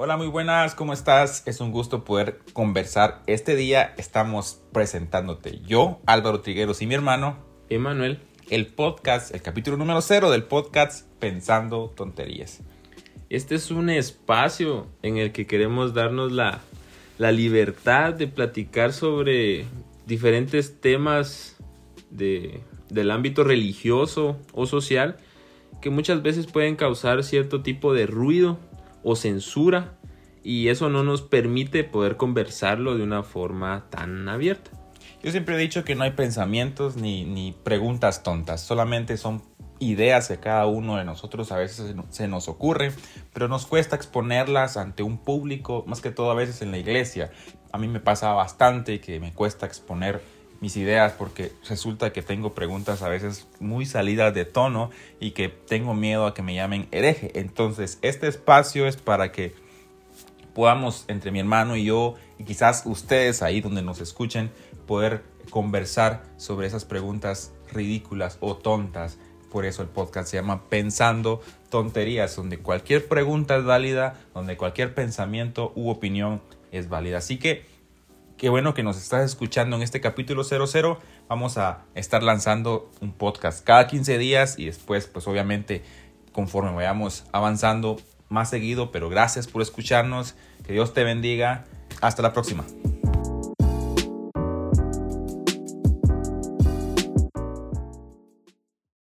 Hola, muy buenas, ¿cómo estás? Es un gusto poder conversar. Este día estamos presentándote yo, Álvaro Trigueros y mi hermano, Emanuel, el podcast, el capítulo número cero del podcast Pensando Tonterías. Este es un espacio en el que queremos darnos la, la libertad de platicar sobre diferentes temas de, del ámbito religioso o social que muchas veces pueden causar cierto tipo de ruido o censura y eso no nos permite poder conversarlo de una forma tan abierta. Yo siempre he dicho que no hay pensamientos ni, ni preguntas tontas, solamente son ideas que cada uno de nosotros a veces se nos ocurre, pero nos cuesta exponerlas ante un público, más que todo a veces en la iglesia. A mí me pasa bastante que me cuesta exponer mis ideas porque resulta que tengo preguntas a veces muy salidas de tono y que tengo miedo a que me llamen hereje. Entonces, este espacio es para que podamos entre mi hermano y yo y quizás ustedes ahí donde nos escuchen poder conversar sobre esas preguntas ridículas o tontas. Por eso el podcast se llama Pensando Tonterías, donde cualquier pregunta es válida, donde cualquier pensamiento u opinión es válida. Así que qué bueno que nos estás escuchando en este capítulo 00. Vamos a estar lanzando un podcast cada 15 días y después, pues obviamente, conforme vayamos avanzando más seguido. Pero gracias por escucharnos. Que Dios te bendiga. Hasta la próxima.